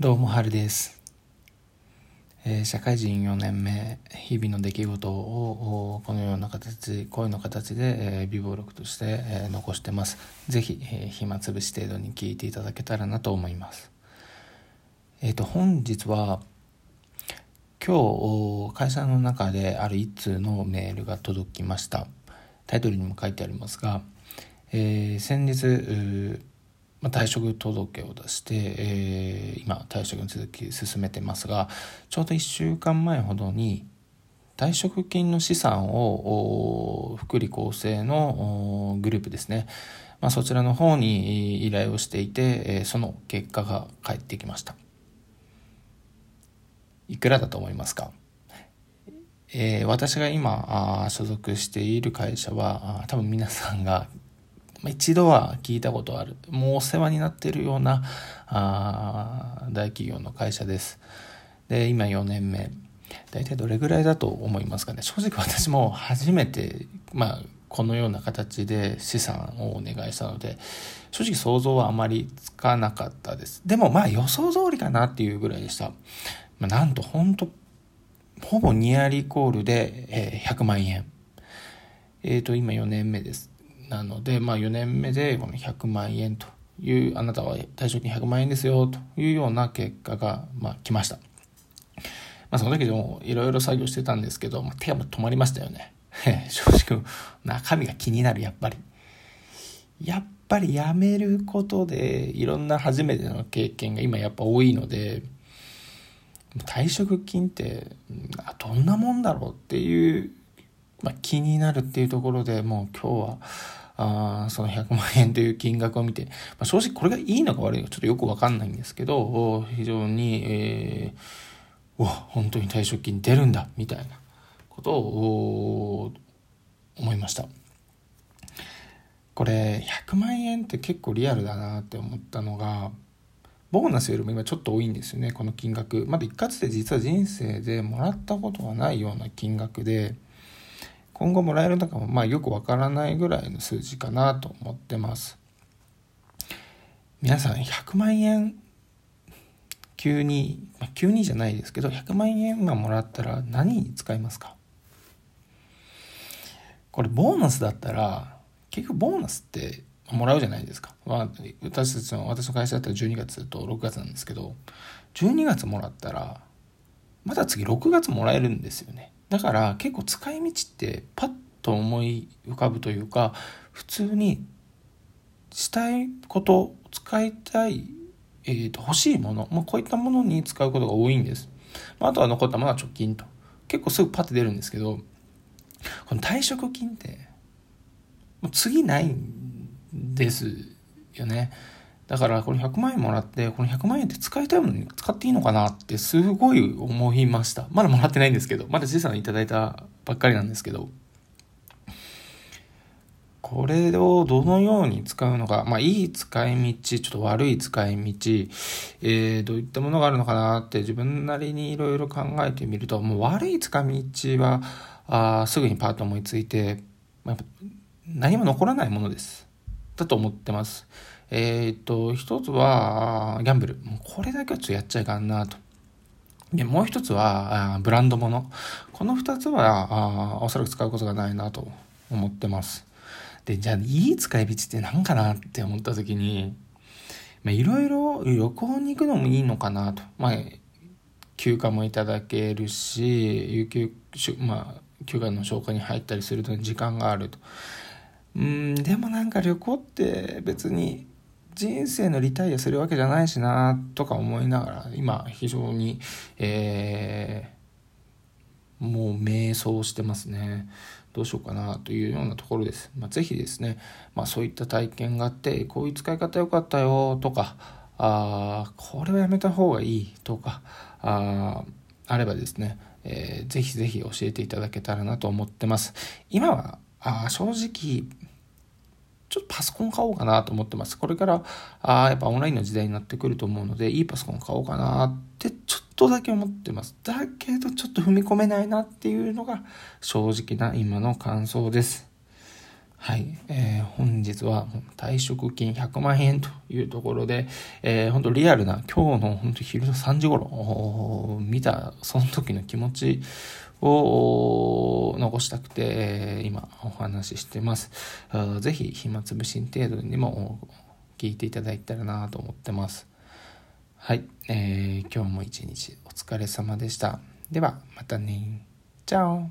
どうも、はるです。えー社会人4年目、日々の出来事をこのような形、声の形で、えー、微暴録として、えー残してます。ぜひ、えー暇つぶし程度に聞いていただけたらなと思います。えっ、と、本日は、今日会社の中である一通のメールが届きました。タイトルにも書いてありますが、えー先日、ま、退職届を出して、えー今退職に続き進めてますがちょうど1週間前ほどに退職金の資産を福利厚生のグループですね、まあ、そちらの方に依頼をしていて、えーその結果が返ってきました。いくらだと思いますか？えー私が今あ所属している会社は多分皆さんが一度は聞いたことあるもうお世話になっているようなあ大企業の会社です。で今4年目。大体どれぐらいだと思いますかね。正直私も初めてまあこのような形で資産をお願いしたので正直想像はあまりつかなかったです。でもまあ予想通りかなっていうぐらいでした、まあ、なんと本当ほぼニアリコールで、え100万円。えっ、と今4年目です。なので、まあ、4年目でこの100万円というあなたは退職金100万円ですよというような結果が、まあ、来ました、まあ、その時でもいろいろ作業してたんですけど、まあ、手が止まりましたよね。正直中身が気になるやっぱり。やっぱり辞めることでいろんな初めての経験が今やっぱ多いので退職金ってどんなもんだろうっていう、まあ、気になるっていうところでもう今日はあその100万円という金額を見て、まあ、正直これがいいのか悪いのかちょっとよくわかんないんですけど非常に、えー、うわ本当に退職金出るんだみたいなことを思いました。これ100万円って結構リアルだなって思ったのがボーナスよりも今ちょっと多いんですよねこの金額。まだ一括で実は人生でもらったことがないような金額で今後もらえるのかもまあよくわからないぐらいの数字かなと思ってます。皆さん100万円急に、まあ、急にじゃないですけど100万円今もらったら何に使いますか？これボーナスだったら結局ボーナスってもらうじゃないですか、ま、私たちの私の会社だったら12月と6月なんですけど12月もらったらまた次6月もらえるんですよね。だから結構使い道ってパッと思い浮かぶというか普通にしたいこと使いたい、えー、と欲しいもの、まあ、こういったものに使うことが多いんです、まあ、あとは残ったものは貯金と。結構すぐパッと出るんですけどこの退職金ってもう次ないんですよね。だからこれ100万円もらってこの100万円って使いたいものに使っていいのかなってすごい思いました。まだもらってないんですけどまだ小さないただいたばっかりなんですけど。これをどのように使うのか、まあ、いい使い道、ちょっと悪い使い道、えー、どういったものがあるのかなって自分なりにいろいろ考えてみると、もう悪い使い道は、あすぐにパッと思いついて、まあ、何も残らないものです。だと思ってます。えっ、と、一つは、ギャンブル。これだけはちょっとやっちゃいかんなと。で、もう一つは、ブランドもの。この二つは、あおそらく使うことがないなと思ってます。で、じゃあ、いい使い道って何かなって思った時に、まあ、いろいろ旅行に行くのもいいのかなと。まあ、休暇もいただけるし、有給、まあ、休暇の消化に入ったりすると時間があると。うん、でもなんか旅行って別に人生のリタイアするわけじゃないしなとか思いながら、今非常に、えーもう迷走してますね。どうしようかなというようなところです。まあ、ぜひですね、まあ、そういった体験があって、こういう使い方良かったよとか、あこれはやめた方がいいとか、ああればですね、えーぜひぜひ教えていただけたらなと思ってます。今は、あ正直、ちょっとパソコン買おうかなと思ってます。これから、あやっぱオンラインの時代になってくると思うので、いいパソコン買おうかなってちょっとだけ思ってます。だけどちょっと踏み込めないなっていうのが正直な今の感想です。はい、えー、本日は退職金100万円というところで、えー、本当リアルな今日の本当昼の3時頃見たその時の気持ちを残したくて、今お話ししてます。ぜひ暇つぶし程度にも聞いていただいたらなと思ってます。はい、えー、今日も一日お疲れ様でした。ではまたね。チャオ